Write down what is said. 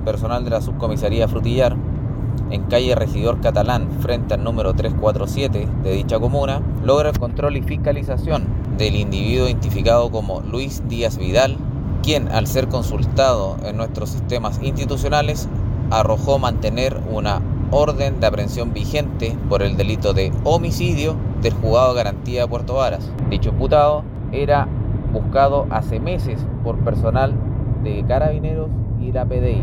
personal de la subcomisaría Frutillar, en calle Regidor Catalán, frente al número 347 de dicha comuna, logra el control y fiscalización del individuo identificado como Luis Díaz Vidal, quien al ser consultado en nuestros sistemas institucionales arrojó mantener una orden de aprehensión vigente por el delito de homicidio del juzgado de garantía de Puerto Varas. Dicho imputado era buscado hace meses por personal de carabineros y la PDI.